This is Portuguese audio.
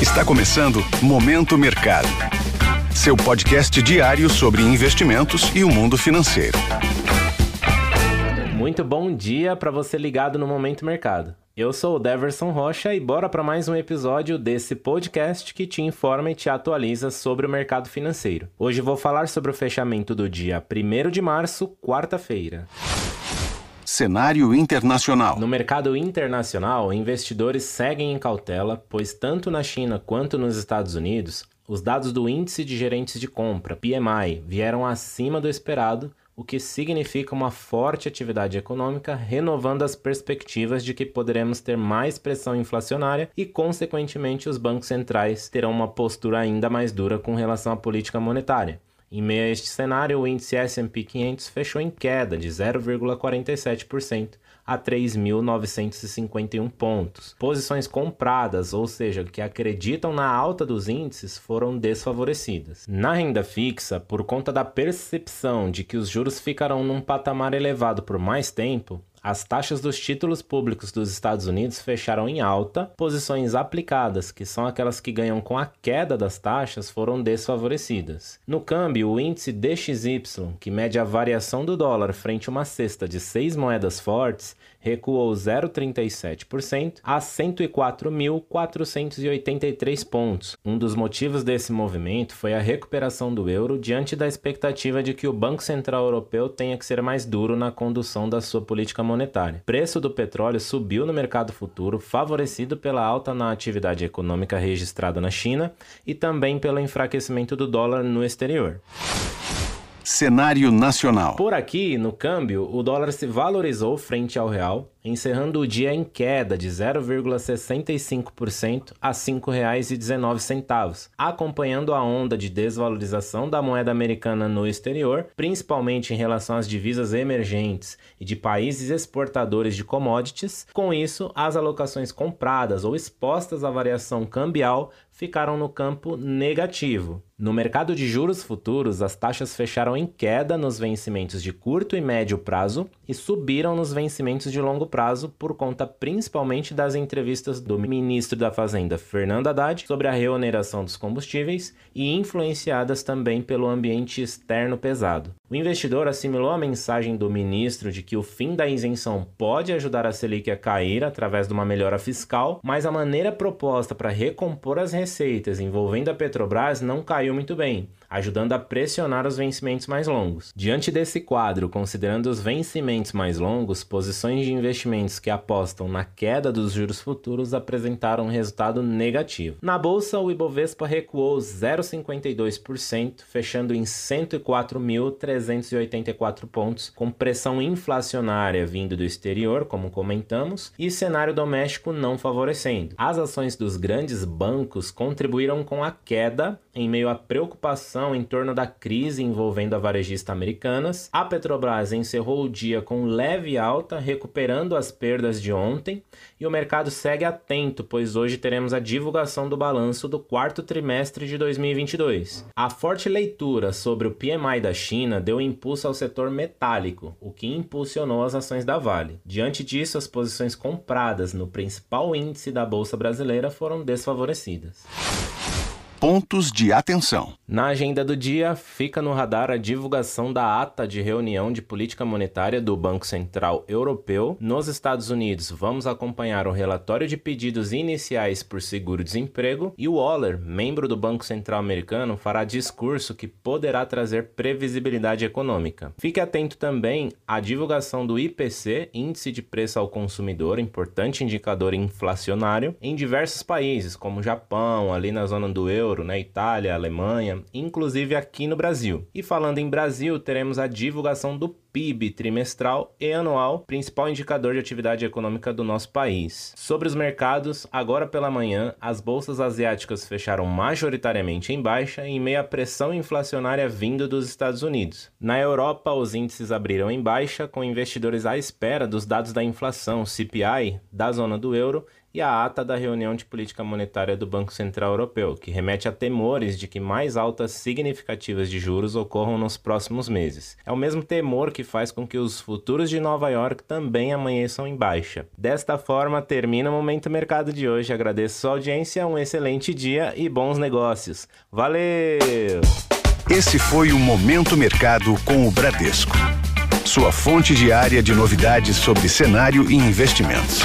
Está começando Momento Mercado. Seu podcast diário sobre investimentos e o mundo financeiro. Muito bom dia para você ligado no Momento Mercado. Eu sou o Deverson Rocha e bora para mais um episódio desse podcast que te informa e te atualiza sobre o mercado financeiro. Hoje vou falar sobre o fechamento do dia 1 de março, quarta-feira. Cenário internacional. No mercado internacional, investidores seguem em cautela, pois tanto na China quanto nos Estados Unidos, os dados do Índice de Gerentes de Compra, PMI, vieram acima do esperado, o que significa uma forte atividade econômica, renovando as perspectivas de que poderemos ter mais pressão inflacionária e, consequentemente, os bancos centrais terão uma postura ainda mais dura com relação à política monetária. Em meio a este cenário, o índice S&P 500 fechou em queda de 0,47% a 3.951 pontos. Posições compradas, ou seja, que acreditam na alta dos índices, foram desfavorecidas. Na renda fixa, por conta da percepção de que os juros ficarão num patamar elevado por mais tempo, as taxas dos títulos públicos dos Estados Unidos fecharam em alta, posições aplicadas, que são aquelas que ganham com a queda das taxas, foram desfavorecidas. No câmbio, o índice DXY, que mede a variação do dólar frente a uma cesta de seis moedas fortes, recuou 0,37% a 104.483 pontos. Um dos motivos desse movimento foi a recuperação do euro diante da expectativa de que o Banco Central Europeu tenha que ser mais duro na condução da sua política monetária. O preço do petróleo subiu no mercado futuro, favorecido pela alta na atividade econômica registrada na China e também pelo enfraquecimento do dólar no exterior. Cenário nacional. Por aqui, no câmbio, o dólar se valorizou frente ao real, encerrando o dia em queda de 0,65% a R$ 5,19, acompanhando a onda de desvalorização da moeda americana no exterior, principalmente em relação às divisas emergentes e de países exportadores de commodities. Com isso, as alocações compradas ou expostas à variação cambial ficaram no campo negativo. No mercado de juros futuros, as taxas fecharam em queda nos vencimentos de curto e médio prazo e subiram nos vencimentos de longo prazo prazo por conta principalmente das entrevistas do ministro da Fazenda, Fernando Haddad, sobre a reoneração dos combustíveis e influenciadas também pelo ambiente externo pesado. O investidor assimilou a mensagem do ministro de que o fim da isenção pode ajudar a Selic a cair através de uma melhora fiscal, mas a maneira proposta para recompor as receitas envolvendo a Petrobras não caiu muito bem ajudando a pressionar os vencimentos mais longos. Diante desse quadro, considerando os vencimentos mais longos, posições de investimentos que apostam na queda dos juros futuros apresentaram um resultado negativo. Na bolsa, o Ibovespa recuou 0,52%, fechando em 104.384 pontos, com pressão inflacionária vindo do exterior, como comentamos, e cenário doméstico não favorecendo. As ações dos grandes bancos contribuíram com a queda em meio à preocupação em torno da crise envolvendo a varejista Americanas. A Petrobras encerrou o dia com leve alta, recuperando as perdas de ontem, e o mercado segue atento, pois hoje teremos a divulgação do balanço do quarto trimestre de 2022. A forte leitura sobre o PMI da China deu impulso ao setor metálico, o que impulsionou as ações da Vale. Diante disso, as posições compradas no principal índice da bolsa brasileira foram desfavorecidas pontos de atenção. Na agenda do dia, fica no radar a divulgação da ata de reunião de política monetária do Banco Central Europeu. Nos Estados Unidos, vamos acompanhar o relatório de pedidos iniciais por seguro-desemprego e o Waller, membro do Banco Central Americano, fará discurso que poderá trazer previsibilidade econômica. Fique atento também à divulgação do IPC, Índice de Preço ao Consumidor, importante indicador inflacionário, em diversos países, como Japão, ali na zona do euro euro, né? Itália, Alemanha, inclusive aqui no Brasil. E falando em Brasil, teremos a divulgação do PIB trimestral e anual, principal indicador de atividade econômica do nosso país. Sobre os mercados, agora pela manhã, as bolsas asiáticas fecharam majoritariamente em baixa em meio à pressão inflacionária vindo dos Estados Unidos. Na Europa, os índices abriram em baixa, com investidores à espera dos dados da inflação CPI da zona do euro e a ata da reunião de política monetária do Banco Central Europeu, que remete a temores de que mais altas significativas de juros ocorram nos próximos meses. É o mesmo temor que faz com que os futuros de Nova York também amanheçam em baixa. Desta forma, termina o Momento Mercado de hoje. Agradeço sua audiência, um excelente dia e bons negócios. Valeu! Esse foi o Momento Mercado com o Bradesco. Sua fonte diária de novidades sobre cenário e investimentos.